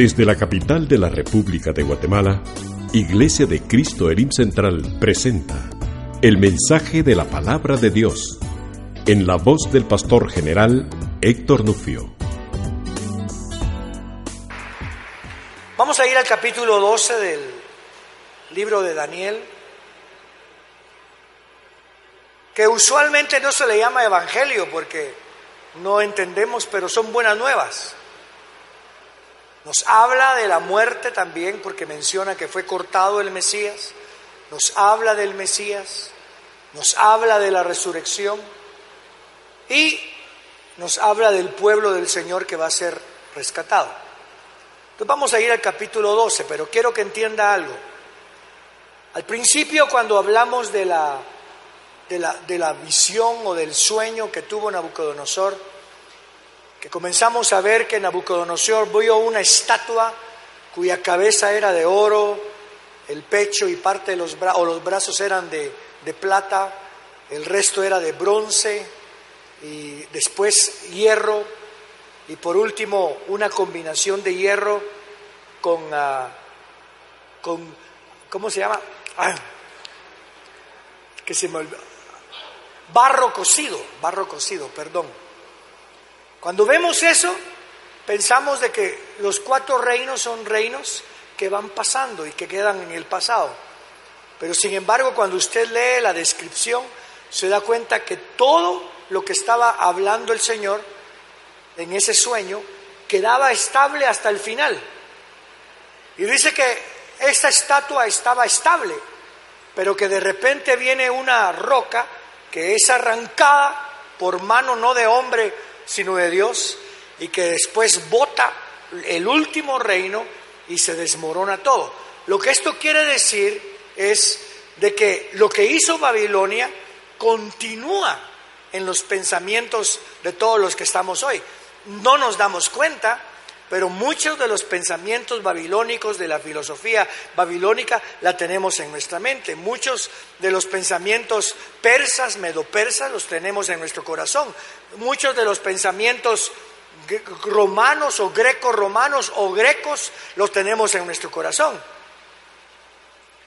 Desde la capital de la República de Guatemala, Iglesia de Cristo Elim Central presenta el mensaje de la palabra de Dios en la voz del pastor general Héctor Nufio. Vamos a ir al capítulo 12 del libro de Daniel, que usualmente no se le llama evangelio porque no entendemos, pero son buenas nuevas. Nos habla de la muerte también porque menciona que fue cortado el Mesías, nos habla del Mesías, nos habla de la resurrección y nos habla del pueblo del Señor que va a ser rescatado. Entonces vamos a ir al capítulo 12, pero quiero que entienda algo. Al principio cuando hablamos de la, de la, de la visión o del sueño que tuvo Nabucodonosor, que comenzamos a ver que Nabucodonosor vio una estatua cuya cabeza era de oro, el pecho y parte de los, o los brazos eran de, plata, el resto era de bronce y después hierro y por último una combinación de hierro con, uh, con ¿cómo se llama? Ah, que se me olvidó. Barro cocido, barro cocido, perdón. Cuando vemos eso, pensamos de que los cuatro reinos son reinos que van pasando y que quedan en el pasado. Pero sin embargo, cuando usted lee la descripción, se da cuenta que todo lo que estaba hablando el Señor en ese sueño quedaba estable hasta el final. Y dice que esta estatua estaba estable, pero que de repente viene una roca que es arrancada por mano no de hombre, sino de Dios, y que después bota el último reino y se desmorona todo. Lo que esto quiere decir es de que lo que hizo Babilonia continúa en los pensamientos de todos los que estamos hoy. No nos damos cuenta, pero muchos de los pensamientos babilónicos de la filosofía babilónica la tenemos en nuestra mente. Muchos de los pensamientos persas, medopersas, los tenemos en nuestro corazón. Muchos de los pensamientos romanos o greco-romanos o grecos los tenemos en nuestro corazón.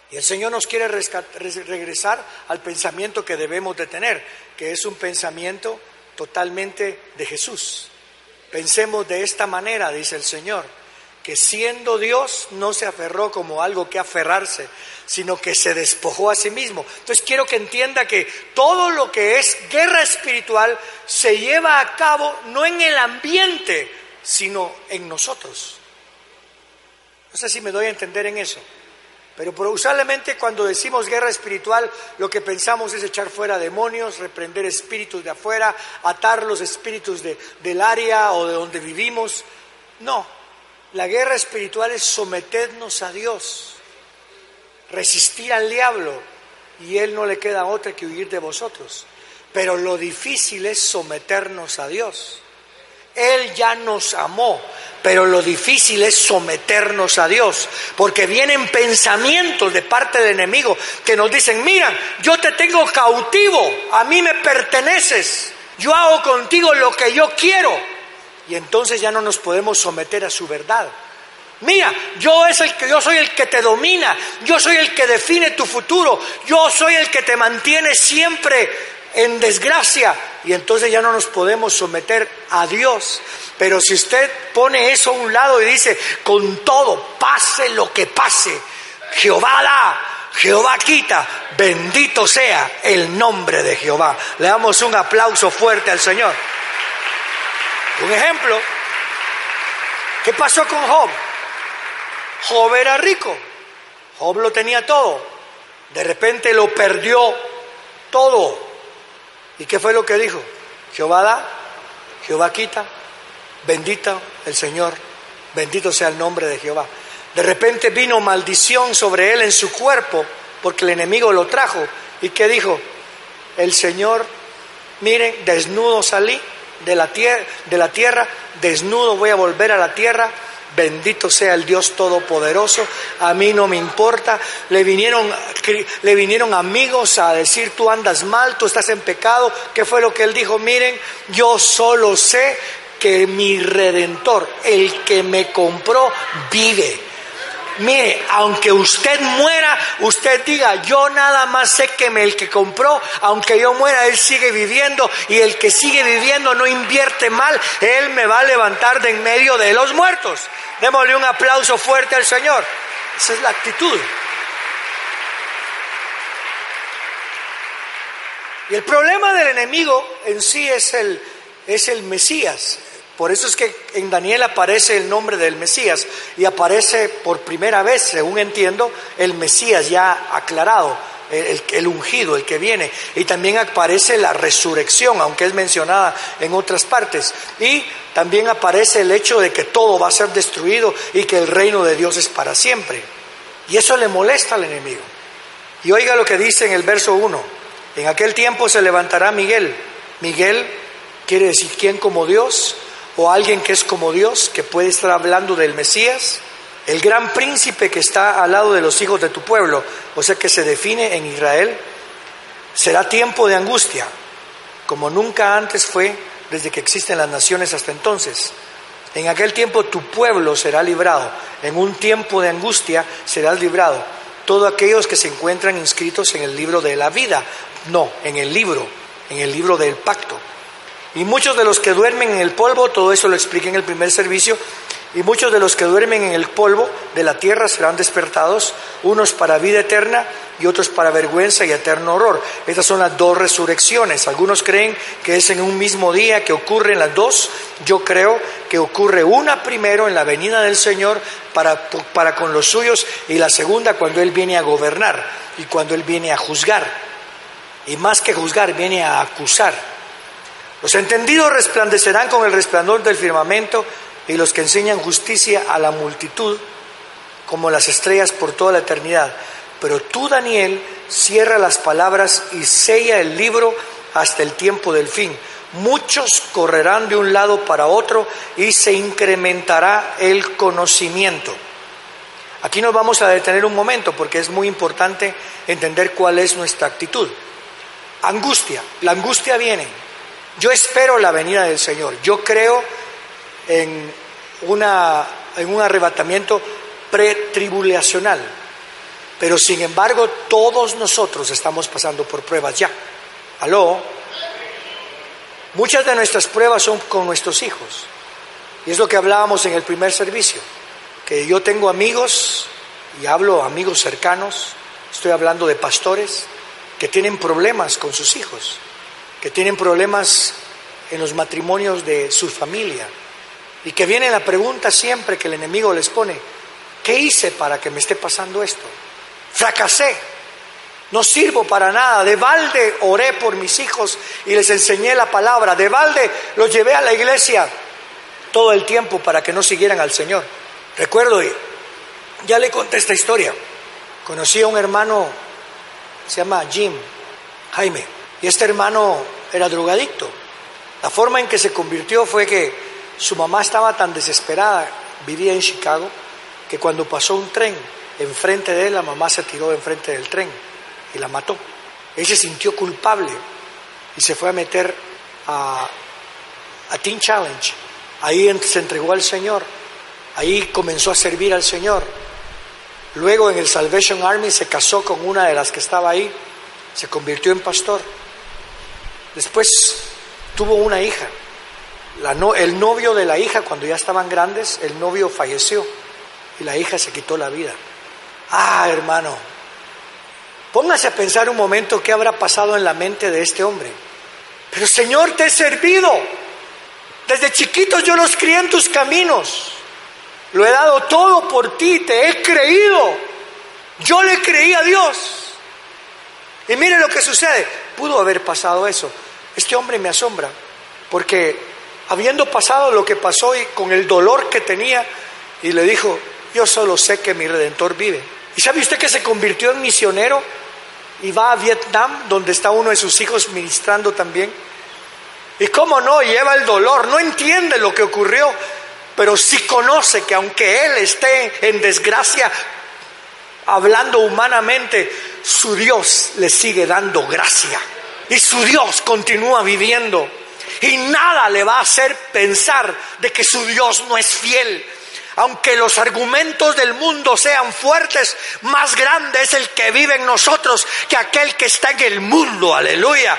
Y el Señor nos quiere regresar al pensamiento que debemos de tener, que es un pensamiento totalmente de Jesús. Pensemos de esta manera, dice el Señor, que siendo Dios no se aferró como algo que aferrarse, sino que se despojó a sí mismo. Entonces quiero que entienda que todo lo que es guerra espiritual se lleva a cabo no en el ambiente, sino en nosotros. No sé si me doy a entender en eso. Pero usualmente cuando decimos guerra espiritual, lo que pensamos es echar fuera demonios, reprender espíritus de afuera, atar los espíritus de, del área o de donde vivimos. No, la guerra espiritual es someternos a Dios, resistir al diablo y él no le queda otra que huir de vosotros. Pero lo difícil es someternos a Dios. Él ya nos amó, pero lo difícil es someternos a Dios, porque vienen pensamientos de parte del enemigo que nos dicen, mira, yo te tengo cautivo, a mí me perteneces, yo hago contigo lo que yo quiero, y entonces ya no nos podemos someter a su verdad. Mira, yo es el que yo soy el que te domina, yo soy el que define tu futuro, yo soy el que te mantiene siempre en desgracia y entonces ya no nos podemos someter a Dios. Pero si usted pone eso a un lado y dice, con todo, pase lo que pase, Jehová da, Jehová quita, bendito sea el nombre de Jehová. Le damos un aplauso fuerte al Señor. Un ejemplo, ¿qué pasó con Job? Job era rico, Job lo tenía todo, de repente lo perdió todo ¿Y qué fue lo que dijo? Jehová da, Jehová quita, bendito el Señor, bendito sea el nombre de Jehová. De repente vino maldición sobre él en su cuerpo porque el enemigo lo trajo. ¿Y qué dijo? El Señor, miren, desnudo salí de la, tierra, de la tierra, desnudo voy a volver a la tierra, Bendito sea el Dios Todopoderoso, a mí no me importa. Le vinieron, le vinieron amigos a decir, tú andas mal, tú estás en pecado. ¿Qué fue lo que él dijo? Miren, yo solo sé que mi redentor, el que me compró, vive. Mire, aunque usted muera, usted diga, yo nada más sé que me, el que compró, aunque yo muera, él sigue viviendo y el que sigue viviendo no invierte mal, él me va a levantar de en medio de los muertos. Démosle un aplauso fuerte al Señor. Esa es la actitud. Y el problema del enemigo en sí es el, es el Mesías. Por eso es que en Daniel aparece el nombre del Mesías y aparece por primera vez, según entiendo, el Mesías ya aclarado, el, ungido, el que viene. Y también aparece la resurrección, aunque es mencionada en otras partes. Y también aparece el hecho de que todo va a ser destruido y que el reino de Dios es para siempre. Y eso le molesta al enemigo. Y oiga lo que dice en el verso 1. En aquel tiempo se levantará Miguel. Miguel quiere decir quién como Dios o alguien que es como Dios, que puede estar hablando del Mesías, el gran príncipe que está al lado de los hijos de tu pueblo, o sea que se define en Israel, será tiempo de angustia, como nunca antes fue desde que existen las naciones hasta entonces. En aquel tiempo tu pueblo será librado, en un tiempo de angustia serás librado. Todos aquellos que se encuentran inscritos en el libro de la vida, no, en el libro, en el libro del pacto. Y muchos de los que duermen en el polvo, todo eso lo expliqué en el primer servicio, y muchos de los que duermen en el polvo de la tierra serán despertados, unos para vida eterna y otros para vergüenza y eterno horror. Estas son las dos resurrecciones. Algunos creen que es en un mismo día que ocurren las dos. Yo creo que ocurre una primero en la venida del Señor para, para con los suyos y la segunda cuando Él viene a gobernar y cuando Él viene a juzgar. Y más que juzgar, viene a acusar. Los entendidos resplandecerán con el resplandor del firmamento y los que enseñan justicia a la multitud como las estrellas por toda la eternidad. Pero tú, Daniel, cierra las palabras y sella el libro hasta el tiempo del fin. Muchos correrán de un lado para otro y se incrementará el conocimiento. Aquí nos vamos a detener un momento porque es muy importante entender cuál es nuestra actitud. Angustia, la angustia viene. Yo espero la venida del Señor. Yo creo en, un arrebatamiento pretribulacional. Pero sin embargo, todos nosotros estamos pasando por pruebas ya. ¿Aló? Muchas de nuestras pruebas son con nuestros hijos. Y es lo que hablábamos en el primer servicio. Que yo tengo amigos, y hablo amigos cercanos, estoy hablando de pastores, que tienen problemas con sus hijos, que tienen problemas en los matrimonios de su familia. Y que viene la pregunta siempre que el enemigo les pone, ¿qué hice para que me esté pasando esto? Fracasé, no sirvo para nada, de balde oré por mis hijos y les enseñé la palabra, de balde los llevé a la iglesia todo el tiempo para que no siguieran al Señor. Recuerdo, ya le conté esta historia, conocí a un hermano se llama Jim, Jaime, y este hermano era drogadicto. La forma en que se convirtió fue que su mamá estaba tan desesperada, vivía en Chicago, que cuando pasó un tren enfrente de él, la mamá se tiró enfrente del tren y la mató. Él se sintió culpable y se fue a meter a, a Teen Challenge. Ahí se entregó al Señor, ahí comenzó a servir al Señor Luego en el Salvation Army se casó con una de las que estaba ahí, se convirtió en pastor. Después tuvo una hija. el novio de la hija, cuando ya estaban grandes, el novio falleció y la hija se quitó la vida. Ah, hermano, póngase a pensar un momento qué habrá pasado en la mente de este hombre. Pero Señor, te he servido. Desde chiquitos yo los crié en tus caminos. Lo he dado todo por ti, te he creído. Yo le creí a Dios. Y mire lo que sucede. Pudo haber pasado eso. Este hombre me asombra, porque habiendo pasado lo que pasó y con el dolor que tenía, y le dijo, yo solo sé que mi redentor vive. ¿Y sabe usted que se convirtió en misionero y va a Vietnam, donde está uno de sus hijos ministrando también? Y cómo no, lleva el dolor, no entiende lo que ocurrió, pero sí conoce que aunque Él esté en desgracia, hablando humanamente, su Dios le sigue dando gracia. Y su Dios continúa viviendo. y nada le va a hacer pensar de que su Dios no es fiel. Aunque los argumentos del mundo sean fuertes, más grande es el que vive en nosotros que aquel que está en el mundo. Aleluya.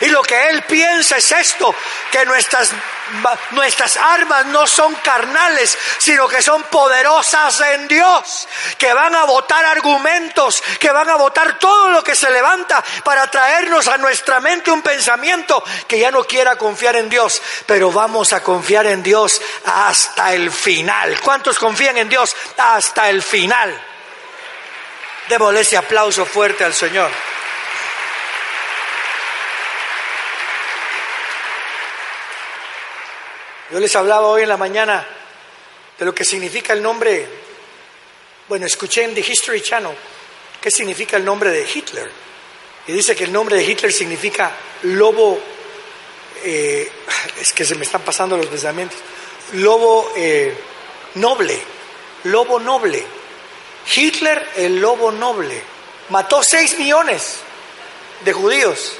Y lo que él piensa es esto, que nuestras, armas no son carnales, sino que son poderosas en Dios, que van a votar argumentos, que van a votar todo lo que se levanta para traernos a nuestra mente un pensamiento que ya no quiera confiar en Dios, pero vamos a confiar en Dios hasta el final. ¿Cuántos confían en Dios hasta el final? Démosle ese aplauso fuerte al Señor. Yo les hablaba hoy en la mañana de lo que significa el nombre, bueno, escuché en The History Channel qué significa el nombre de Hitler. Y dice que el nombre de Hitler significa lobo, eh, es que se me están pasando los pensamientos, lobo eh, noble, lobo noble. Hitler, el lobo noble, mató seis millones de judíos,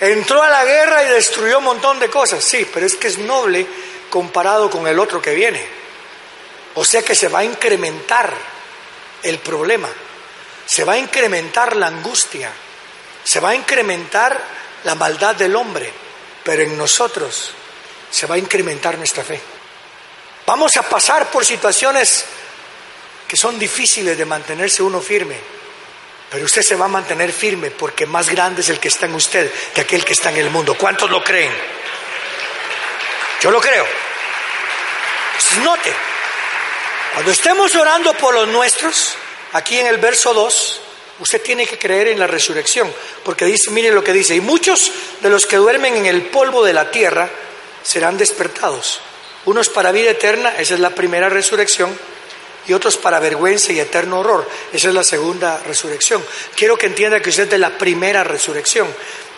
entró a la guerra y destruyó un montón de cosas, sí, pero es que es noble comparado con el otro que viene. O sea que se va a incrementar el problema, se va a incrementar la angustia, se va a incrementar la maldad del hombre, pero en nosotros se va a incrementar nuestra fe. Vamos a pasar por situaciones que son difíciles de mantenerse uno firme, pero usted se va a mantener firme porque más grande es el que está en usted que aquel que está en el mundo. ¿Cuántos lo creen? Yo lo creo. Note, cuando estemos orando por los nuestros, aquí en el verso 2, usted tiene que creer en la resurrección, porque dice, mire lo que dice, y muchos de los que duermen en el polvo de la tierra serán despertados, unos para vida eterna, esa es la primera resurrección, y otros para vergüenza y eterno horror, esa es la segunda resurrección. Quiero que entienda que usted es de la primera resurrección,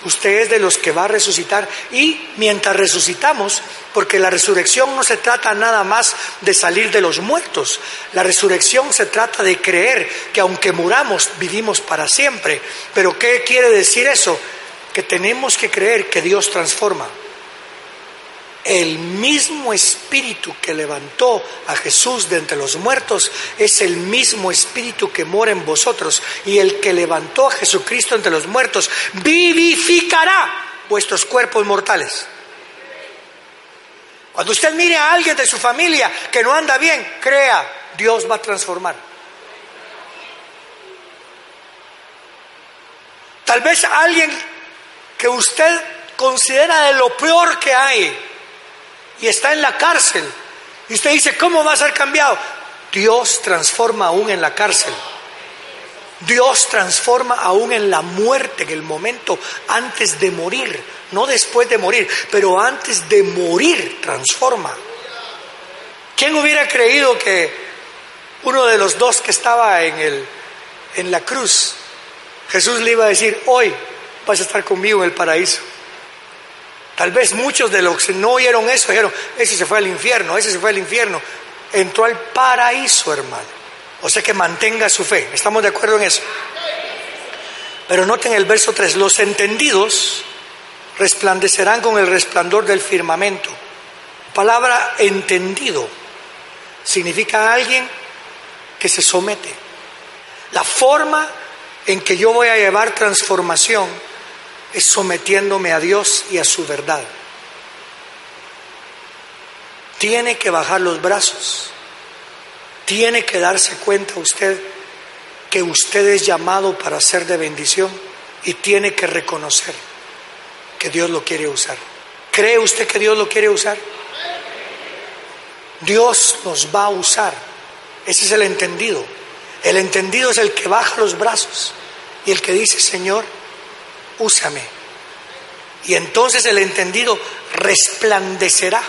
Usted es de los que va a resucitar y mientras resucitamos, porque la resurrección no se trata nada más de salir de los muertos, la resurrección se trata de creer que aunque muramos, vivimos para siempre. Pero ¿qué quiere decir eso? Que tenemos que creer que Dios transforma el mismo espíritu que levantó a Jesús de entre los muertos es el mismo espíritu que mora en vosotros. Y el que levantó a Jesucristo entre los muertos vivificará vuestros cuerpos mortales. Cuando usted mire a alguien de su familia que no anda bien, crea, Dios va a transformar. Tal vez alguien que usted considera de lo peor que hay, y está en la cárcel. Y usted dice, ¿cómo va a ser cambiado? Dios transforma aún en la cárcel. Dios transforma aún en la muerte, en el momento antes de morir, no después de morir, pero antes de morir transforma. ¿Quién hubiera creído que uno de los dos que estaba en, el, en la cruz, Jesús le iba a decir, hoy vas a estar conmigo en el paraíso? Tal vez muchos de los que no oyeron eso dijeron, ese se fue al infierno, ese se fue al infierno. Entró al paraíso, hermano. O sea que mantenga su fe. ¿Estamos de acuerdo en eso? Pero noten el verso 3, los entendidos resplandecerán con el resplandor del firmamento. Palabra entendido significa alguien que se somete. La forma en que yo voy a llevar transformación es sometiéndome a Dios y a su verdad. Tiene que bajar los brazos. Tiene que darse cuenta usted que usted es llamado para ser de bendición y tiene que reconocer que Dios lo quiere usar. ¿Cree usted que Dios lo quiere usar? Dios nos va a usar. Ese es el entendido. El entendido es el que baja los brazos y el que dice, Señor, úsame. Y entonces el entendido resplandecerá.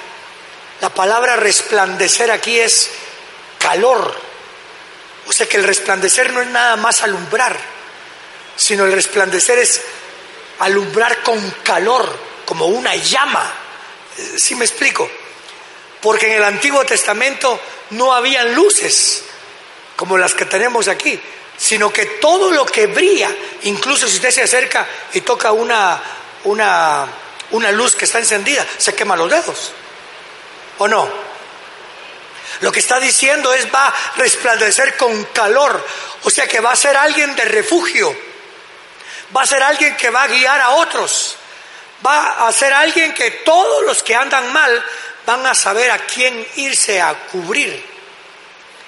La palabra resplandecer aquí es calor. O sea que el resplandecer no es nada más alumbrar, sino el resplandecer es alumbrar con calor, como una llama. ¿Sí me explico? Porque en el Antiguo Testamento no habían luces como las que tenemos aquí, sino que todo lo que brilla, incluso si usted se acerca y toca una, una una luz que está encendida, se quema los dedos. ¿O no? Lo que está diciendo es va a resplandecer con calor, o sea que va a ser alguien de refugio, va a ser alguien que va a guiar a otros, va a ser alguien que todos los que andan mal van a saber a quién irse a cubrir,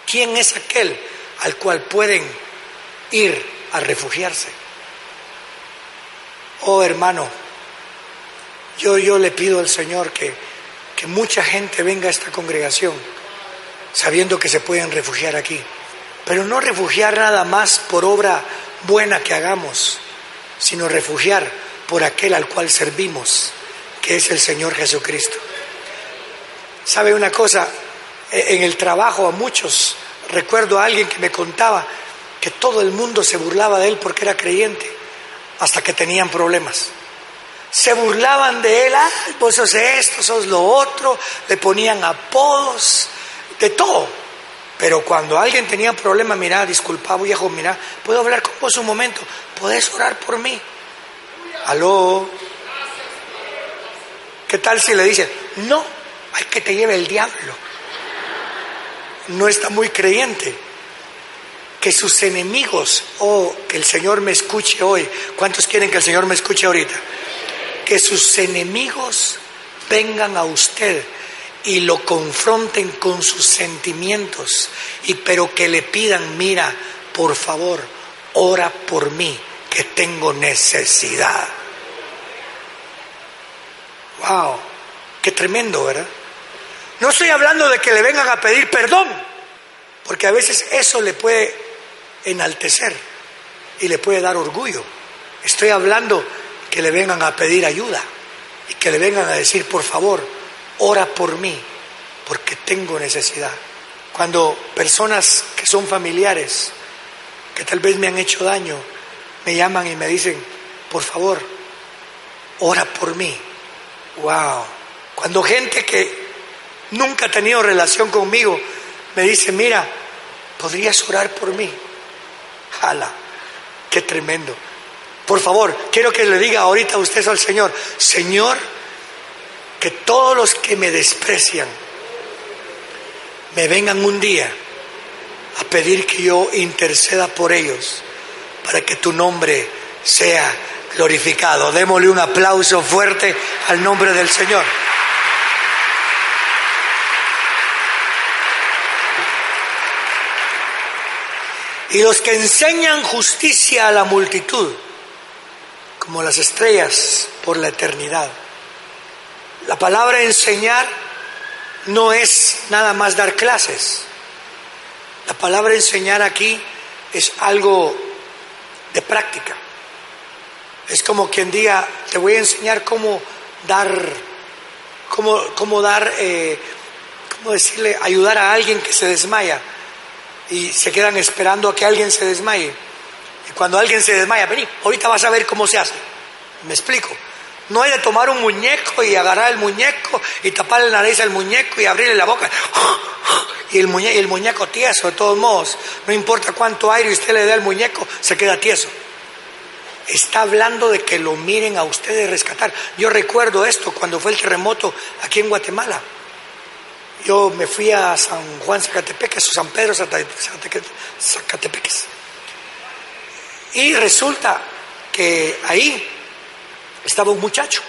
quién es aquel al cual pueden ir a refugiarse. Oh hermano, yo, yo le pido al Señor que, que mucha gente venga a esta congregación sabiendo que se pueden refugiar aquí, pero no refugiar nada más por obra buena que hagamos, sino refugiar por aquel al cual servimos, que es el Señor Jesucristo. ¿Sabe una cosa? E, en el trabajo a muchos, recuerdo a alguien que me contaba que todo el mundo se burlaba de él porque era creyente, hasta que tenían problemas. Se burlaban de él, ah, vos sos esto, sos lo otro, le ponían apodos, de todo. Pero cuando alguien tenía problema, mira, disculpa viejo, mira, ¿puedo hablar con vos un momento? ¿Podés orar por mí? Aló. ¿Qué tal si le dicen, no, hay que te lleve el diablo? No está muy creyente. Que sus enemigos, oh, que el Señor me escuche hoy. ¿Cuántos quieren que el Señor me escuche ahorita? Que sus enemigos vengan a usted y lo confronten con sus sentimientos, y pero que le pidan, mira, por favor, ora por mí, que tengo necesidad. Wow, qué tremendo, ¿verdad? No estoy hablando de que le vengan a pedir perdón, porque a veces eso le puede enaltecer y le puede dar orgullo. Estoy hablando que le vengan a pedir ayuda y que le vengan a decir, por favor, ora por mí, porque tengo necesidad. Cuando personas que son familiares, que tal vez me han hecho daño, me llaman y me dicen, por favor, ora por mí. Wow. Cuando gente que nunca ha tenido relación conmigo me dice, mira, ¿podrías orar por mí? Jala, qué tremendo. Por favor, quiero que le diga ahorita usted al Señor, Señor, que todos los que me desprecian me vengan un día a pedir que yo interceda por ellos para que tu nombre sea glorificado. Démosle un aplauso fuerte al nombre del Señor. Y los que enseñan justicia a la multitud, como las estrellas por la eternidad. La palabra enseñar no es nada más dar clases. La palabra enseñar aquí es algo de práctica. Es como quien diga, te voy a enseñar cómo dar, cómo, cómo dar, eh, cómo decirle, ayudar a alguien que se desmaya y se quedan esperando a que alguien se desmaye. Y cuando alguien se desmaya, vení, ahorita vas a ver cómo se hace. ¿Me explico? No hay de tomar un muñeco y agarrar el muñeco y taparle la nariz al muñeco y abrirle la boca. Y el, muñeco, el muñeco tieso, de todos modos. No importa cuánto aire usted le dé al muñeco, se queda tieso. Está hablando de que lo miren a ustedes rescatar. Yo recuerdo esto cuando fue el terremoto aquí en Guatemala. Yo me fui a San Juan Zacatepeques o San Pedro Zacatepeques. Y resulta que ahí estaba un muchacho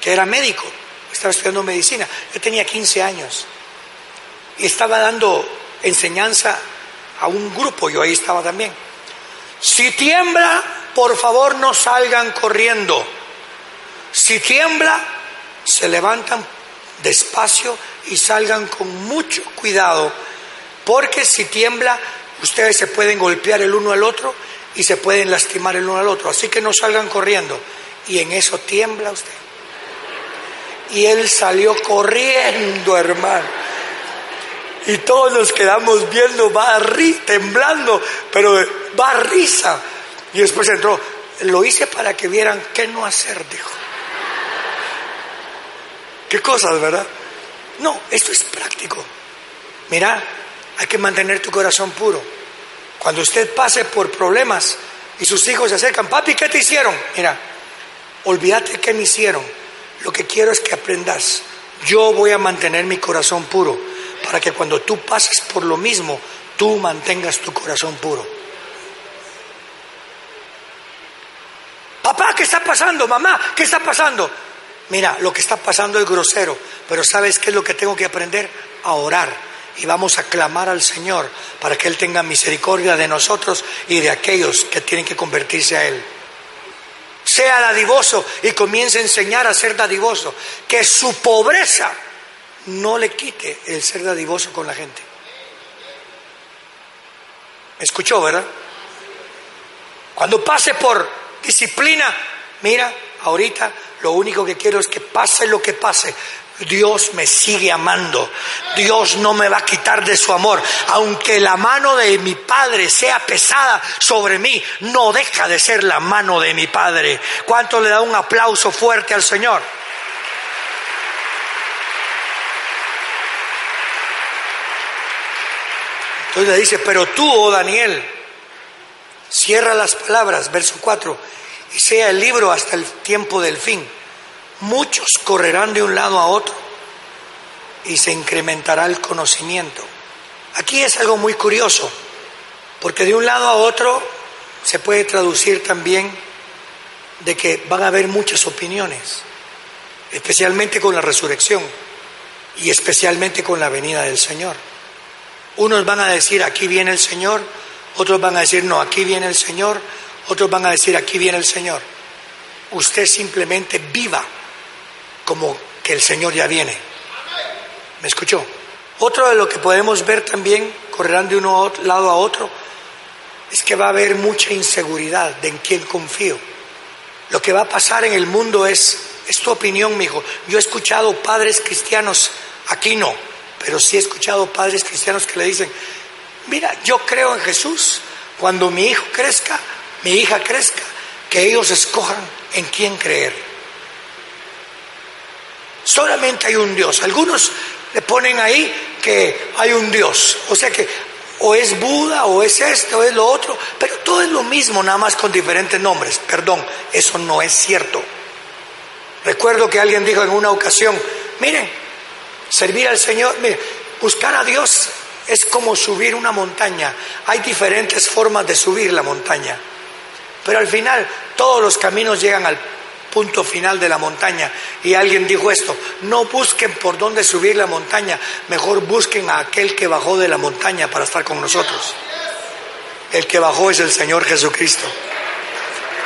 que era médico, estaba estudiando medicina, yo tenía 15 años y estaba dando enseñanza a un grupo, yo ahí estaba también. Si tiembla, por favor no salgan corriendo. Si tiembla, se levantan despacio y salgan con mucho cuidado, porque si tiembla, ustedes se pueden golpear el uno al otro y se pueden lastimar el uno al otro. Así que no salgan corriendo y en eso tiembla usted. Y él salió corriendo, hermano. Y todos nos quedamos viendo, va temblando, pero va risa. Y después entró, lo hice para que vieran qué no hacer, dijo. ¿Qué cosas, verdad? No, esto es práctico. Mira, hay que mantener tu corazón puro. Cuando usted pase por problemas y sus hijos se acercan, papi, ¿qué te hicieron? Mira, olvídate qué me hicieron. lo que quiero es que aprendas. Yo voy a mantener mi corazón puro para que cuando tú pases por lo mismo, tú mantengas tu corazón puro. Papá, ¿qué está pasando? Mamá, ¿qué está pasando? Mira, lo que está pasando es grosero, pero ¿sabes qué es lo que tengo que aprender? A orar. Y vamos a clamar al Señor para que Él tenga misericordia de nosotros y de aquellos que tienen que convertirse a Él. Sea dadivoso y comience a enseñar a ser dadivoso. Que su pobreza no le quite el ser dadivoso con la gente. ¿Me escuchó, verdad? Cuando pase por disciplina, mira, ahorita lo único que quiero es que pase lo que pase. Dios me sigue amando. Dios no me va a quitar de su amor. Aunque la mano de mi Padre sea pesada sobre mí, no deja de ser la mano de mi Padre. ¿Cuánto le da un aplauso fuerte al Señor? Entonces le dice, pero tú, oh Daniel, cierra las palabras, verso 4, y sea el libro hasta el tiempo del fin. Muchos correrán de un lado a otro y se incrementará el conocimiento. Aquí es algo muy curioso, porque de un lado a otro se puede traducir también de que van a haber muchas opiniones, especialmente con la resurrección y especialmente con la venida del Señor. Unos van a decir, aquí viene el Señor, otros van a decir, no, aquí viene el Señor, otros van a decir, aquí viene el Señor. Usted simplemente viva como que el Señor ya viene. ¿Me escuchó? Otro de lo que podemos ver también, correrán de uno lado a otro, es que va a haber mucha inseguridad de en quién confío. Lo que va a pasar en el mundo es, es tu opinión, mi hijo. Yo he escuchado padres cristianos, aquí no, pero sí he escuchado padres cristianos que le dicen, mira, yo creo en Jesús, cuando mi hijo crezca, mi hija crezca, que ellos escojan en quién creer. Solamente hay un Dios. Algunos le ponen ahí que hay un Dios. O sea que o es Buda, o es esto, o es lo otro, pero todo es lo mismo, nada más con diferentes nombres. Perdón, eso no es cierto. Recuerdo que alguien dijo en una ocasión, miren, servir al Señor, miren, buscar a Dios es como subir una montaña. Hay diferentes formas de subir la montaña, pero al final todos los caminos llegan al punto final de la montaña. Y alguien dijo esto, no busquen por dónde subir la montaña, mejor busquen a aquel que bajó de la montaña para estar con nosotros. El que bajó es el Señor Jesucristo.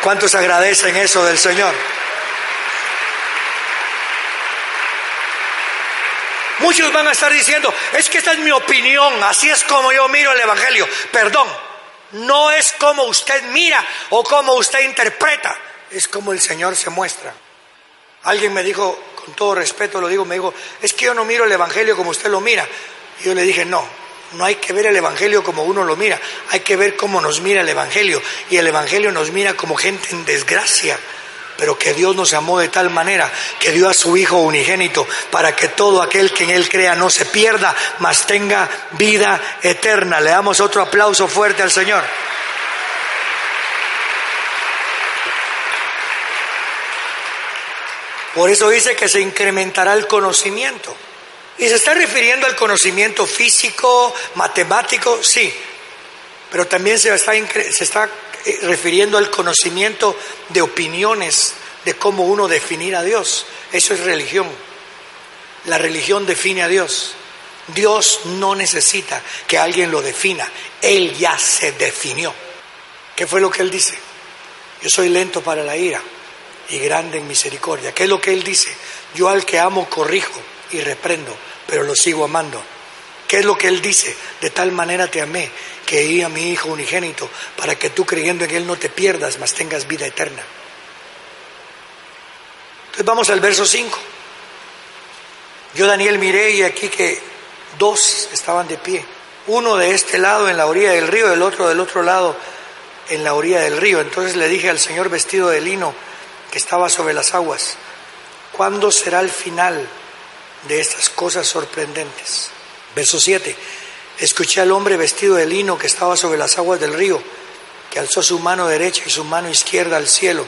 ¿Cuántos agradecen eso del Señor? Muchos van a estar diciendo, es que esta es mi opinión, así es como yo miro el Evangelio. Perdón, no es como usted mira o como usted interpreta es como el Señor se muestra. Alguien me dijo, con todo respeto lo digo, me dijo, es que yo no miro el Evangelio como usted lo mira. Y yo le dije, no, no hay que ver el Evangelio como uno lo mira, hay que ver cómo nos mira el Evangelio. Y el Evangelio nos mira como gente en desgracia, pero que Dios nos amó de tal manera que dio a su Hijo unigénito para que todo aquel que en Él crea no se pierda, mas tenga vida eterna. Le damos otro aplauso fuerte al Señor. Por eso dice que se incrementará el conocimiento. Y se está refiriendo al conocimiento físico, matemático, sí, pero también se está, se está eh, refiriendo al conocimiento de opiniones, de cómo uno definir a Dios. Eso es religión. La religión define a Dios. Dios no necesita que alguien lo defina. Él ya se definió. ¿Qué fue lo que él dice? Yo soy lento para la ira y grande en misericordia. ¿Qué es lo que Él dice? Yo al que amo corrijo y reprendo, pero lo sigo amando. ¿Qué es lo que Él dice? De tal manera te amé que di a mi Hijo unigénito para que tú creyendo en Él no te pierdas, mas tengas vida eterna. Entonces vamos al verso 5. Yo Daniel miré y aquí que dos estaban de pie. Uno de este lado en la orilla del río, el otro del otro lado en la orilla del río. Entonces le dije al Señor vestido de lino, que estaba sobre las aguas. ¿Cuándo será el final de estas cosas sorprendentes? Verso 7. Escuché al hombre vestido de lino que estaba sobre las aguas del río, que alzó su mano derecha y su mano izquierda al cielo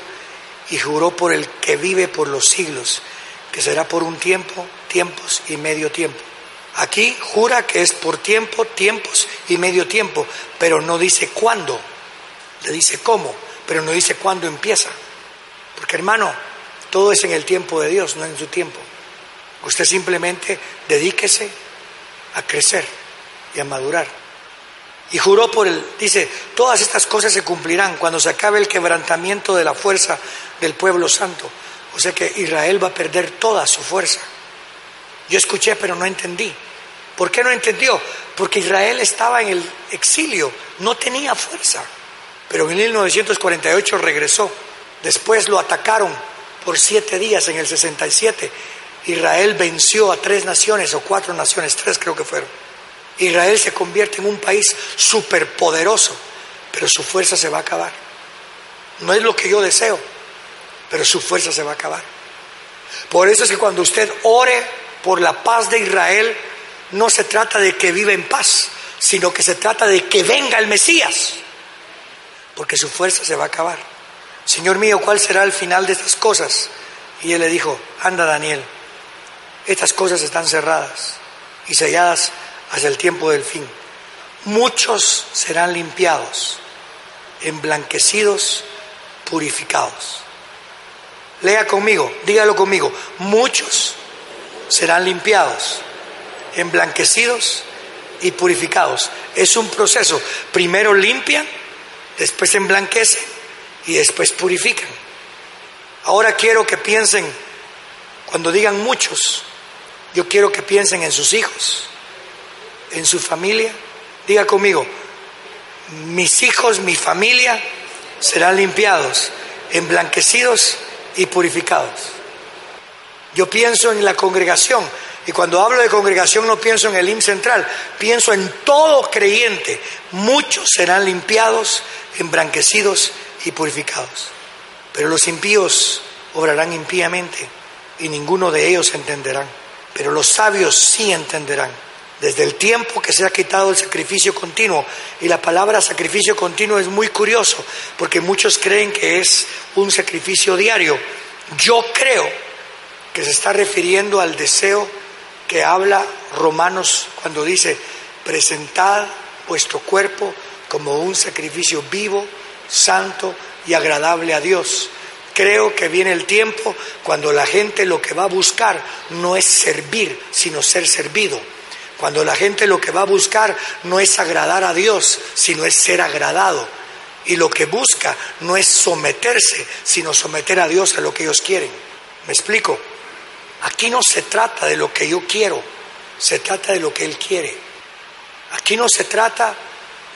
y juró por el que vive por los siglos, que será por un tiempo, tiempos y medio tiempo. Aquí jura que es por tiempo, tiempos y medio tiempo, pero no dice cuándo, le dice cómo, pero no dice cuándo empieza. Porque hermano, todo es en el tiempo de Dios, no en su tiempo. Usted simplemente dedíquese a crecer y a madurar. Y juró por él, dice, todas estas cosas se cumplirán cuando se acabe el quebrantamiento de la fuerza del pueblo santo. O sea que Israel va a perder toda su fuerza. Yo escuché, pero no entendí. ¿Por qué no entendió? Porque Israel estaba en el exilio, no tenía fuerza. Pero en 1948 regresó. Después lo atacaron por siete días en el 67. Israel venció a tres naciones o cuatro naciones, tres creo que fueron. Israel se convierte en un país superpoderoso, pero su fuerza se va a acabar. No es lo que yo deseo, pero su fuerza se va a acabar. Por eso es que cuando usted ore por la paz de Israel, no se trata de que viva en paz, sino que se trata de que venga el Mesías, porque su fuerza se va a acabar. Señor mío, ¿cuál será el final de estas cosas? Y él le dijo, anda Daniel, estas cosas están cerradas y selladas hacia el tiempo del fin. Muchos serán limpiados, emblanquecidos, purificados. Lea conmigo, dígalo conmigo. Muchos serán limpiados, emblanquecidos y purificados. Es un proceso. Primero limpian, después emblanquecen y después purifican. Ahora quiero que piensen, cuando digan muchos, yo quiero que piensen en sus hijos, en su familia. Diga conmigo, mis hijos, mi familia serán limpiados, emblanquecidos y purificados. Yo pienso en la congregación y cuando hablo de congregación no pienso en el IM central, pienso en todo creyente. Muchos serán limpiados, emblanquecidos y purificados. Pero los impíos obrarán impíamente y ninguno de ellos entenderán. Pero los sabios sí entenderán desde el tiempo que se ha quitado el sacrificio continuo. Y la palabra sacrificio continuo es muy curioso, porque muchos creen que es un sacrificio diario. Yo creo que se está refiriendo al deseo que habla Romanos cuando dice, presentad vuestro cuerpo como un sacrificio vivo, santo y agradable a Dios. Creo que viene el tiempo cuando la gente lo que va a buscar no es servir, sino ser servido. Cuando la gente lo que va a buscar no es agradar a Dios, sino es ser agradado. Y lo que busca no es someterse, sino someter a Dios a lo que ellos quieren. ¿Me explico? Aquí no se trata de lo que yo quiero, se trata de lo que Él quiere. Aquí no se trata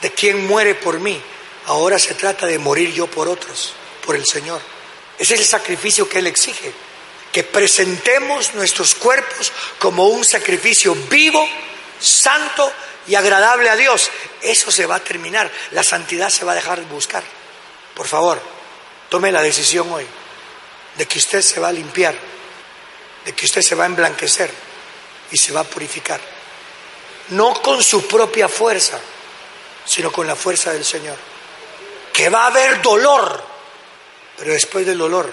de quién muere por mí, ahora se trata de morir yo por otros, por el Señor. Ese es el sacrificio que Él exige, que presentemos nuestros cuerpos como un sacrificio vivo, santo y agradable a Dios. Eso se va a terminar. La santidad se va a dejar de buscar. Por favor, tome la decisión hoy de que usted se va a limpiar, de que usted se va a emblanquecer y se va a purificar. No con su propia fuerza, sino con la fuerza del Señor. Que va a haber dolor, pero después del dolor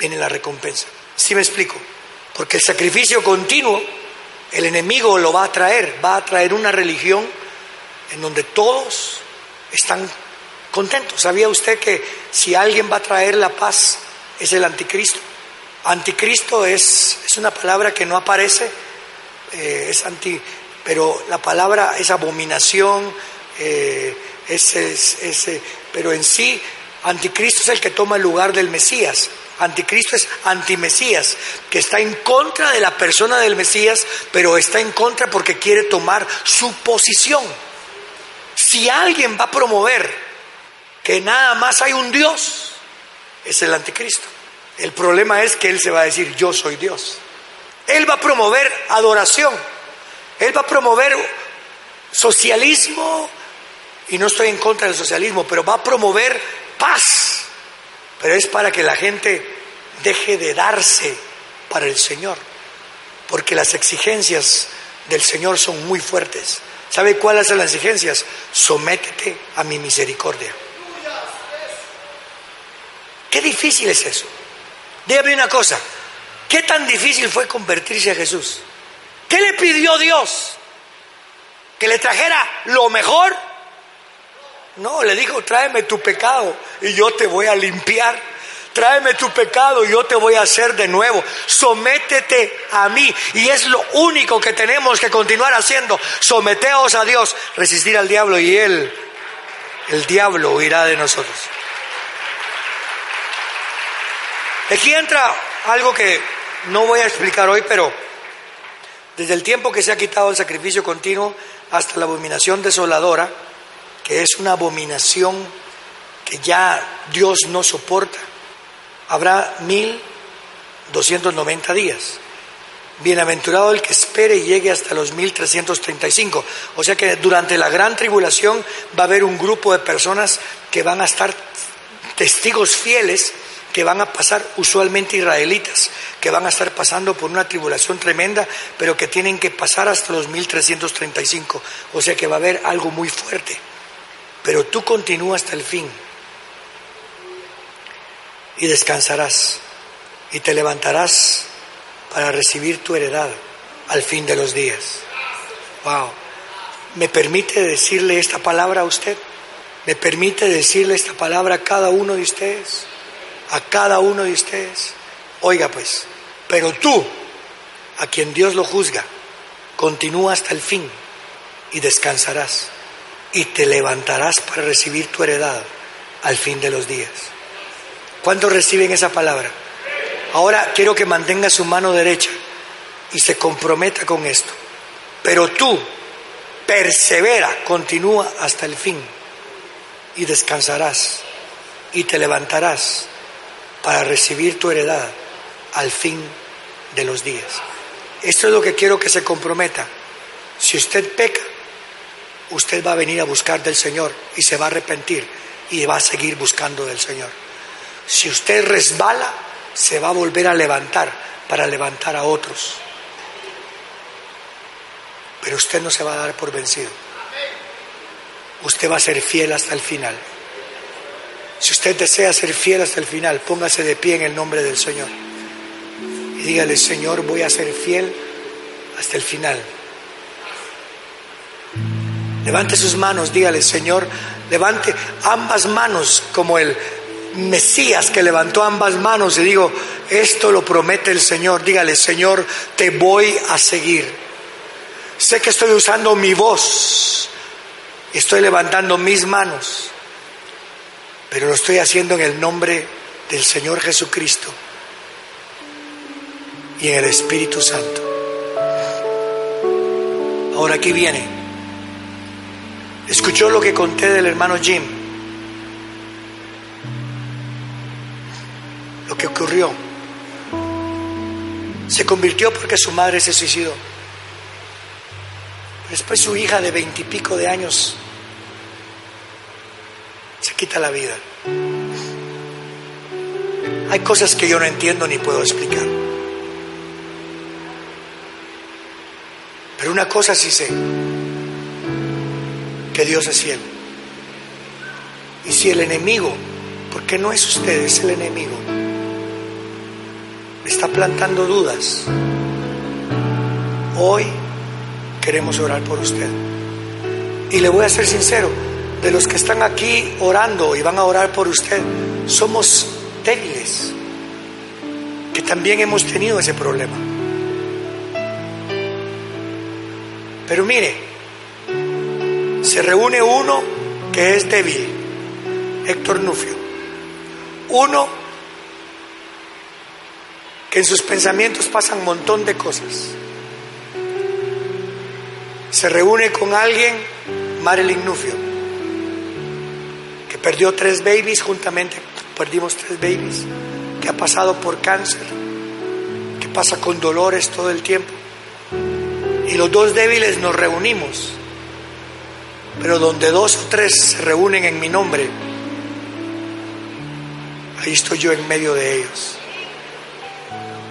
viene la recompensa. ¿Sí me explico? Porque el sacrificio continuo el enemigo lo va a traer, va a traer una religión en donde todos están contentos. ¿Sabía usted que si alguien va a traer la paz es el anticristo? Anticristo es, es una palabra que no aparece, eh, es anti, pero la palabra es abominación, eh, es, pero en sí anticristo es el que toma el lugar del Mesías. Anticristo es antimesías, que está en contra de la persona del Mesías, pero está en contra porque quiere tomar su posición. Si alguien va a promover que nada más hay un Dios, es el anticristo. El problema es que él se va a decir, yo soy Dios. Él va a promover adoración, él va a promover socialismo, y no estoy en contra del socialismo, pero va a promover paz pero es para que la gente deje de darse para el Señor, porque las exigencias del Señor son muy fuertes. ¿Sabe cuáles son las exigencias? Sométete a mi misericordia. Qué difícil es eso. Dígame una cosa, ¿Qué tan difícil fue convertirse a Jesús? ¿Qué le pidió Dios? ¿Que le trajera lo mejor? No, le dijo, tráeme tu pecado y yo te voy a limpiar. Tráeme tu pecado y yo te voy a hacer de nuevo. Sométete a mí. Y es lo único que tenemos que continuar haciendo. Someteos a Dios, resistir al diablo y él, el diablo huirá de nosotros. Aquí entra algo que no voy a explicar hoy, pero desde el tiempo que se ha quitado el sacrificio continuo hasta la abominación desoladora, es una abominación que ya Dios no soporta, habrá mil doscientos noventa días. Bienaventurado el que espere y llegue hasta los 1335. O sea que durante la gran tribulación va a haber un grupo de personas que van a estar testigos fieles que van a pasar usualmente israelitas, que van a estar pasando por una tribulación tremenda, pero que tienen que pasar hasta los 1335. O sea que va a haber algo muy fuerte. Pero tú continúas hasta el fin y descansarás y te levantarás para recibir tu heredad al fin de los días. Wow. ¿Me permite decirle esta palabra a usted? ¿Me permite decirle esta palabra a cada uno de ustedes? a cada uno de ustedes. Oiga pues, pero tú, a quien Dios lo juzga, continúa hasta el fin y descansarás y te levantarás para recibir tu heredad al fin de los días. ¿Cuántos reciben esa palabra? Ahora quiero que mantenga su mano derecha y se comprometa con esto. Pero tú, persevera, continúa hasta el fin y descansarás y te levantarás para recibir tu heredad al fin de los días. Esto es lo que quiero que se comprometa. Si usted peca, usted va a venir a buscar del Señor y se va a arrepentir y va a seguir buscando del Señor. Si usted resbala, se va a volver a levantar para levantar a otros. Pero usted no se va a dar por vencido. Usted va a ser fiel hasta el final. Si usted desea ser fiel hasta el final, póngase de pie en el nombre del Señor. Y dígale, Señor, voy a ser fiel hasta el final. Levante sus manos, dígale, Señor, levante ambas manos como el Mesías que levantó ambas manos y digo, esto lo promete el Señor. Dígale, Señor, te voy a seguir. Sé que estoy usando mi voz, estoy levantando mis manos pero lo estoy haciendo en el nombre del Señor Jesucristo y en el Espíritu Santo. Ahora aquí viene. Escuchó lo que conté del hermano Jim, lo que ocurrió. Se convirtió porque su madre se suicidó. Después su hija de veintipico de años se quita la vida. Hay cosas que yo no entiendo ni puedo explicar. Pero una cosa sí sé, que Dios es fiel. Y si el enemigo, porque no es usted, es el enemigo, está plantando dudas, hoy queremos orar por usted. Y le voy a ser sincero, de los que están aquí orando y van a orar por usted, somos débiles, que también hemos tenido ese problema. Pero mire, se reúne uno que es débil, Héctor Nufio, uno que en sus pensamientos pasan un montón de cosas. Se reúne con alguien, Marilyn Nufio, perdió tres babies, juntamente perdimos tres babies, que ha pasado por cáncer, que pasa con dolores todo el tiempo. Y los dos débiles nos reunimos, pero donde dos o tres se reúnen en mi nombre, ahí estoy yo en medio de ellos.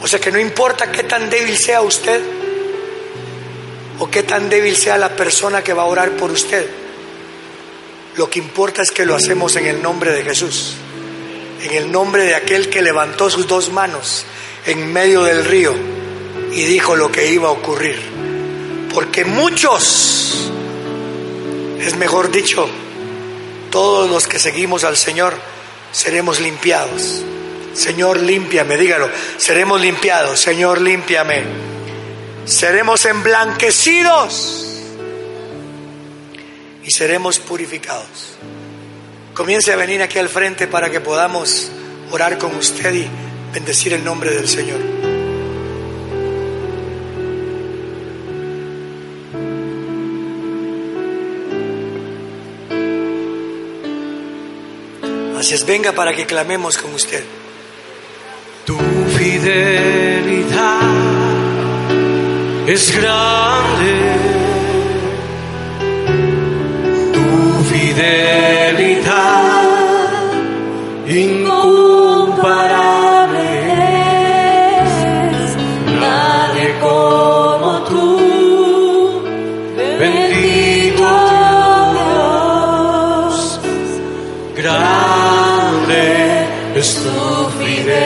O sea que no importa qué tan débil sea usted o qué tan débil sea la persona que va a orar por usted, lo que importa es que lo hacemos en el nombre de Jesús, en el nombre de aquel que levantó sus dos manos en medio del río y dijo lo que iba a ocurrir. Porque muchos, es mejor dicho, todos los que seguimos al Señor, seremos limpiados. Señor, límpiame, dígalo, seremos limpiados, Señor, límpiame. Seremos emblanquecidos y seremos purificados. Comience a venir aquí al frente para que podamos orar con usted y bendecir el nombre del Señor. Es, venga para que clamemos con usted. Tu fidelidad es grande. Tu fidelidad incomparable es. Nadie como tú. Bendito Dios. Grande es tu fidelidad.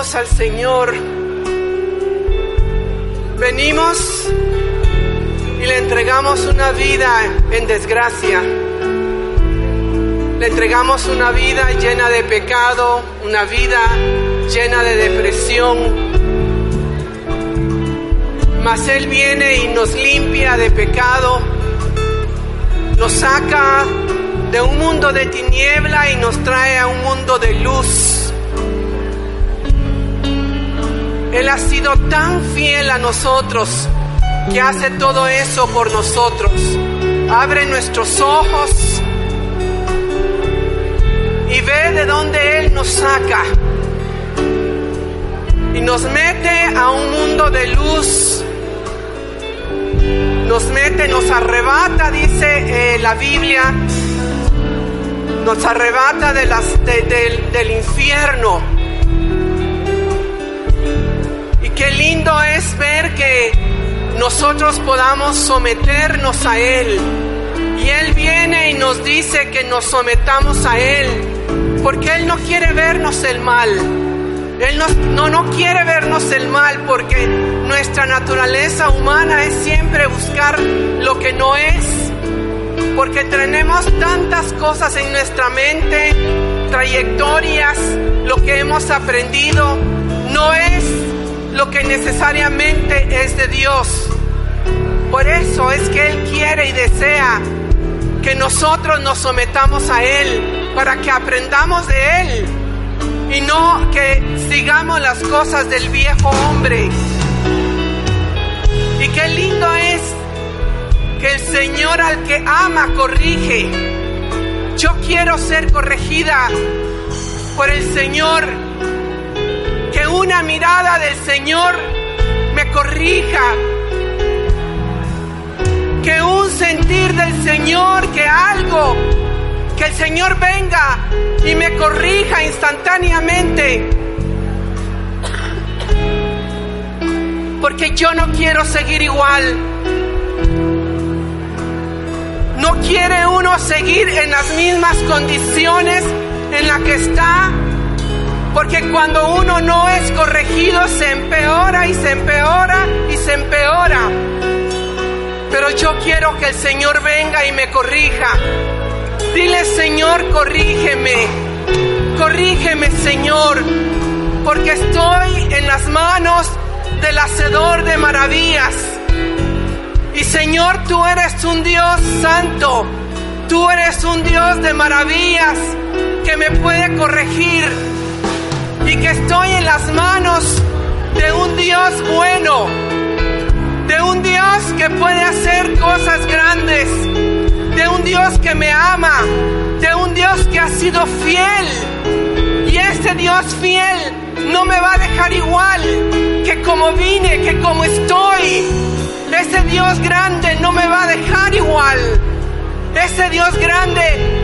Al Señor, venimos y le entregamos una vida en desgracia. Le entregamos una vida llena de pecado, una vida llena de depresión. Mas Él viene y nos limpia de pecado, nos saca de un mundo de tiniebla y nos trae a un mundo de luz. Él ha sido tan fiel a nosotros que hace todo eso por nosotros. Abre nuestros ojos y ve de dónde Él nos saca. Y nos mete a un mundo de luz. Nos mete, nos arrebata, dice eh, la Biblia. Nos arrebata de las, de- del- del infierno. Qué lindo es ver que nosotros podamos someternos a Él. Y Él viene y nos dice que nos sometamos a Él. Porque Él no quiere vernos el mal. Él nos- no, no quiere vernos el mal porque nuestra naturaleza humana es siempre buscar lo que no es. Porque tenemos tantas cosas en nuestra mente, trayectorias, lo que hemos aprendido, no es lo que necesariamente es de Dios. Por eso es que Él quiere y desea que nosotros nos sometamos a Él para que aprendamos de Él y no que sigamos las cosas del viejo hombre. Y qué lindo es que el Señor al que ama corrige. Yo quiero ser corregida por el Señor. Una mirada del Señor me corrija. Que un sentir del Señor, que algo, que el Señor venga y me corrija instantáneamente. Porque yo no quiero seguir igual. No quiere uno seguir en las mismas condiciones en las que está. Porque cuando uno no es corregido se empeora y se empeora y se empeora. Pero yo quiero que el Señor venga y me corrija. Dile, Señor, corrígeme. Corrígeme, Señor. Porque estoy en las manos del Hacedor de maravillas. Y Señor, tú eres un Dios santo. Tú eres un Dios de maravillas que me puede corregir. Y que estoy en las manos de un Dios bueno. De un Dios que puede hacer cosas grandes, de un Dios que me ama, de un Dios que ha sido fiel. Y ese Dios fiel no me va a dejar igual que como vine, que como estoy. Ese Dios grande no me va a dejar igual. Ese Dios grande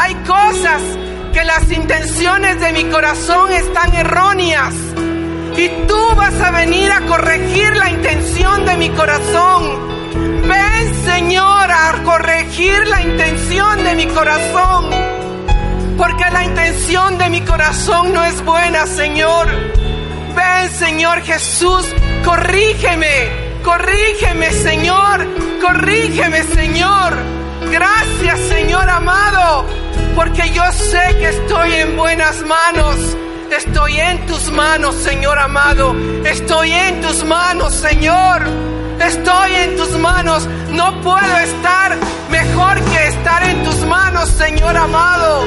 Hay cosas que las intenciones de mi corazón están erróneas. Y tú vas a venir a corregir la intención de mi corazón. Ven, Señor, a corregir la intención de mi corazón. Porque la intención de mi corazón no es buena, Señor. Ven, Señor Jesús, corrígeme. Corrígeme, Señor. Corrígeme, Señor. Gracias, Señor amado. Porque yo sé que estoy en buenas manos. Estoy en tus manos, Señor amado. Estoy en tus manos, Señor. Estoy en tus manos. No puedo estar mejor que estar en tus manos, Señor amado.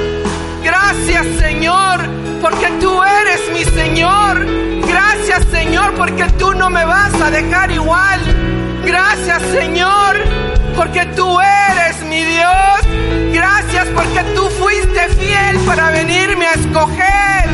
Gracias, Señor, porque tú eres mi Señor. Gracias, Señor, porque tú no me vas a dejar igual. Gracias, Señor, porque tú eres mi Dios. Gracias porque tú fuiste fiel para venirme a escoger.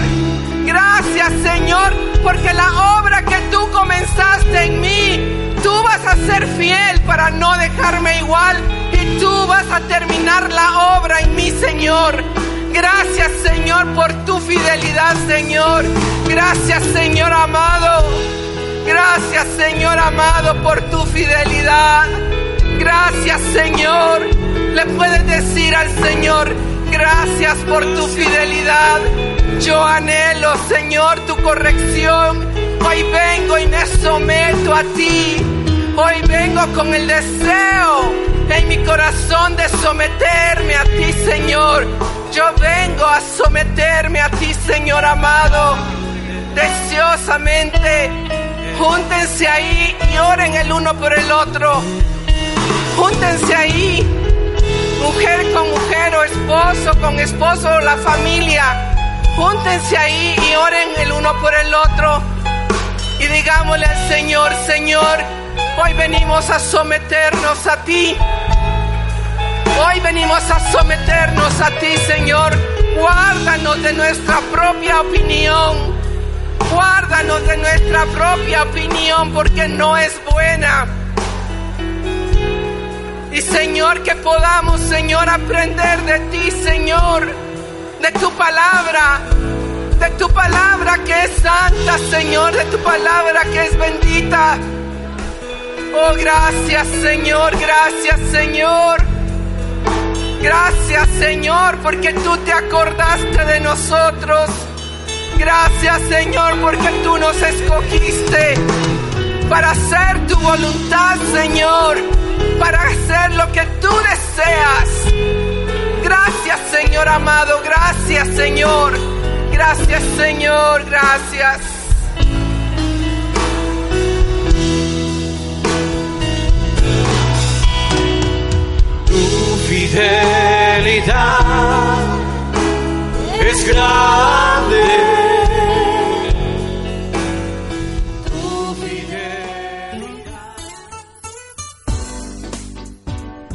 Gracias, Señor, porque la obra que tú comenzaste en mí, tú vas a ser fiel para no dejarme igual y tú vas a terminar la obra en mí, Señor. Gracias, Señor, por tu fidelidad, Señor. Gracias, Señor amado. Gracias, Señor amado, por tu fidelidad. Gracias, Señor. Le puedes decir al Señor, gracias por tu fidelidad. Yo anhelo, Señor, tu corrección. Hoy vengo y me someto a ti. Hoy vengo con el deseo en mi corazón de someterme a ti, Señor. Yo vengo a someterme a ti, Señor amado, deseosamente. Júntense ahí y oren el uno por el otro. Júntense ahí, mujer con mujer o esposo con esposo o la familia. Júntense ahí y oren el uno por el otro. Y digámosle al Señor, Señor, hoy venimos a someternos a ti. Hoy venimos a someternos a ti, Señor. Guárdanos de nuestra propia opinión. Guárdanos de nuestra propia opinión porque no es buena. Y Señor, que podamos, Señor, aprender de ti, Señor, de tu palabra, de tu palabra que es santa, Señor, de tu palabra que es bendita. Oh, gracias, Señor, gracias, Señor. Gracias, Señor, porque tú te acordaste de nosotros. Gracias, Señor, porque tú nos escogiste para hacer tu voluntad, Señor, para hacer lo que tú deseas. Gracias, Señor amado, gracias, Señor. Gracias, Señor, gracias. Tu fidelidad es grande.